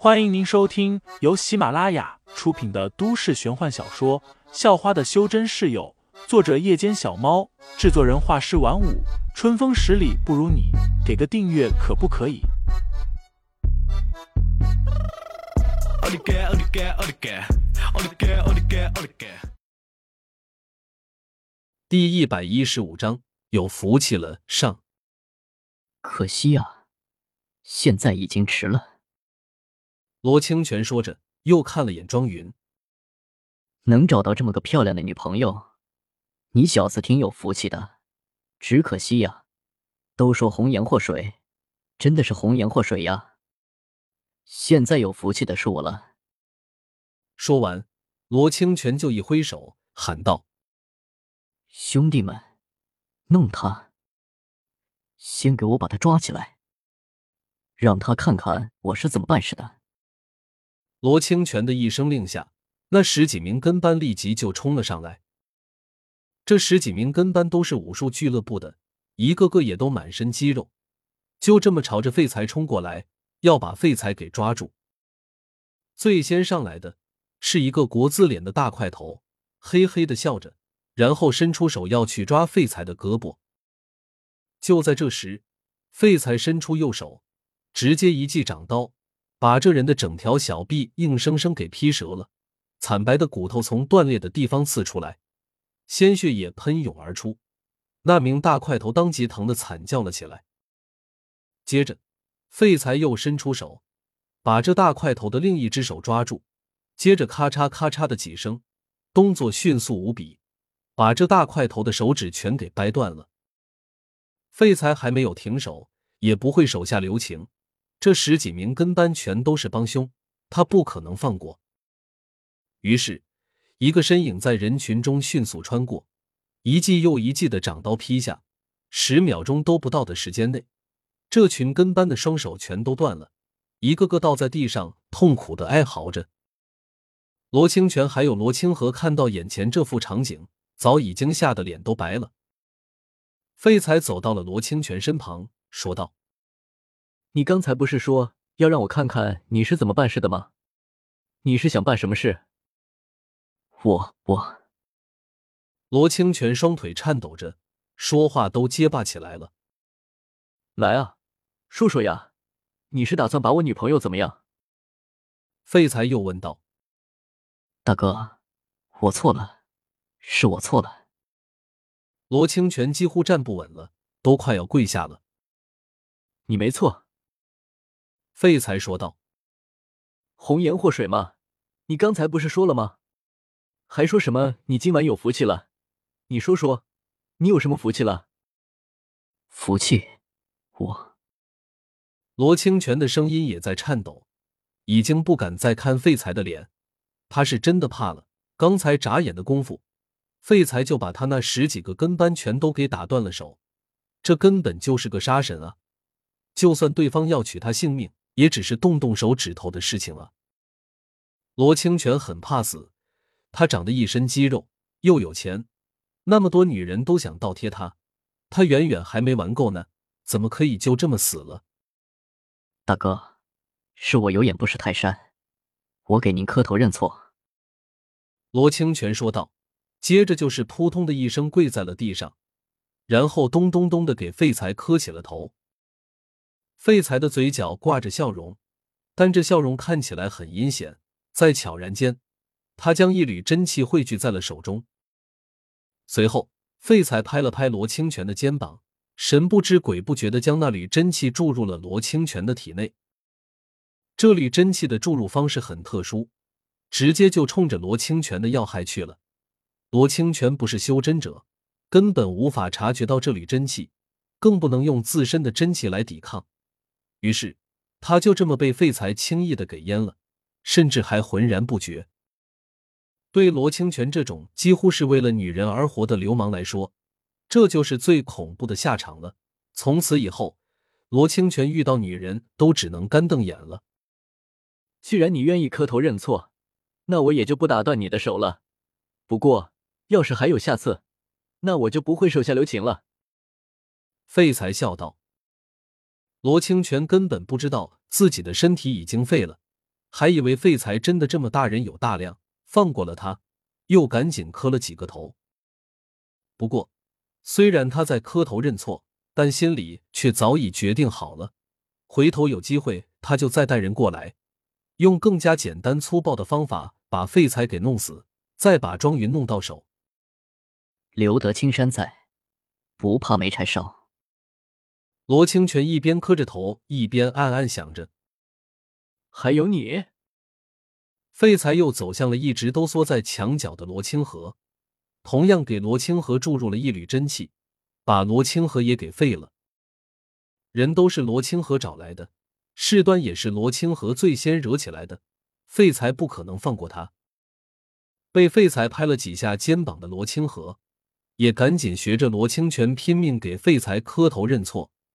欢迎您收听由喜马拉雅出品的都市玄幻小说《校花的修真室友》，作者：夜间小猫，制作人：画师晚舞，春风十里不如你，给个订阅可不可以？第一百一十五章，有福气了上。可惜啊，现在已经迟了。罗清泉说着，又看了眼庄云。能找到这么个漂亮的女朋友，你小子挺有福气的。只可惜呀，都说红颜祸水，真的是红颜祸水呀。现在有福气的是我了。说完，罗清泉就一挥手，喊道：“兄弟们，弄他！先给我把他抓起来，让他看看我是怎么办事的。”罗清泉的一声令下，那十几名跟班立即就冲了上来。这十几名跟班都是武术俱乐部的，一个个也都满身肌肉，就这么朝着废材冲过来，要把废材给抓住。最先上来的是一个国字脸的大块头，嘿嘿的笑着，然后伸出手要去抓废材的胳膊。就在这时，废材伸出右手，直接一记掌刀。把这人的整条小臂硬生生给劈折了，惨白的骨头从断裂的地方刺出来，鲜血也喷涌而出。那名大块头当即疼得惨叫了起来。接着，废材又伸出手，把这大块头的另一只手抓住，接着咔嚓咔嚓的几声，动作迅速无比，把这大块头的手指全给掰断了。废材还没有停手，也不会手下留情。这十几名跟班全都是帮凶，他不可能放过。于是，一个身影在人群中迅速穿过，一记又一记的掌刀劈下，十秒钟都不到的时间内，这群跟班的双手全都断了，一个个倒在地上，痛苦的哀嚎着。罗清泉还有罗清河看到眼前这幅场景，早已经吓得脸都白了。废材走到了罗清泉身旁，说道。你刚才不是说要让我看看你是怎么办事的吗？你是想办什么事？我我。罗清泉双腿颤抖着，说话都结巴起来了。来啊，说说呀，你是打算把我女朋友怎么样？废材又问道。大哥，我错了，是我错了。罗清泉几乎站不稳了，都快要跪下了。你没错。废材说道：“红颜祸水嘛，你刚才不是说了吗？还说什么你今晚有福气了？你说说，你有什么福气了？福气，我……”罗清泉的声音也在颤抖，已经不敢再看废材的脸，他是真的怕了。刚才眨眼的功夫，废材就把他那十几个跟班全都给打断了手，这根本就是个杀神啊！就算对方要取他性命。也只是动动手指头的事情了。罗清泉很怕死，他长得一身肌肉，又有钱，那么多女人都想倒贴他，他远远还没玩够呢，怎么可以就这么死了？大哥，是我有眼不识泰山，我给您磕头认错。罗清泉说道，接着就是扑通的一声跪在了地上，然后咚咚咚的给废材磕起了头。废材的嘴角挂着笑容，但这笑容看起来很阴险。在悄然间，他将一缕真气汇聚在了手中。随后，废材拍了拍罗清泉的肩膀，神不知鬼不觉的将那缕真气注入了罗清泉的体内。这缕真气的注入方式很特殊，直接就冲着罗清泉的要害去了。罗清泉不是修真者，根本无法察觉到这缕真气，更不能用自身的真气来抵抗。于是，他就这么被废材轻易的给淹了，甚至还浑然不觉。对罗清泉这种几乎是为了女人而活的流氓来说，这就是最恐怖的下场了。从此以后，罗清泉遇到女人都只能干瞪眼了。既然你愿意磕头认错，那我也就不打断你的手了。不过，要是还有下次，那我就不会手下留情了。”废材笑道。罗清泉根本不知道自己的身体已经废了，还以为废材真的这么大人有大量，放过了他，又赶紧磕了几个头。不过，虽然他在磕头认错，但心里却早已决定好了，回头有机会他就再带人过来，用更加简单粗暴的方法把废材给弄死，再把庄云弄到手。留得青山在，不怕没柴烧。罗清泉一边磕着头，一边暗暗想着。还有你，废材又走向了一直都缩在墙角的罗清河，同样给罗清河注入了一缕真气，把罗清河也给废了。人都是罗清河找来的，事端也是罗清河最先惹起来的，废材不可能放过他。被废材拍了几下肩膀的罗清河，也赶紧学着罗清泉拼命给废材磕头认错，